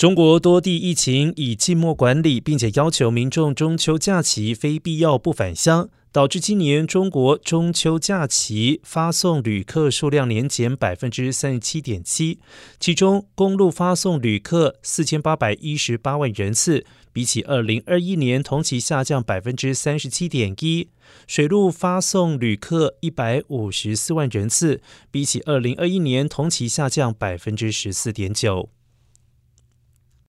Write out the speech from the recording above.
中国多地疫情已静默管理并且要求民众中秋假期非必要不返乡导致今年中国中秋假期发送旅客数量年减百分之三十七点七其中公路发送旅客四千八百一十八万人次比起二零二一年同期下降百分之三十七点一水路发送旅客一百五十四万人次比起二零二一年同期下降百分之十四点九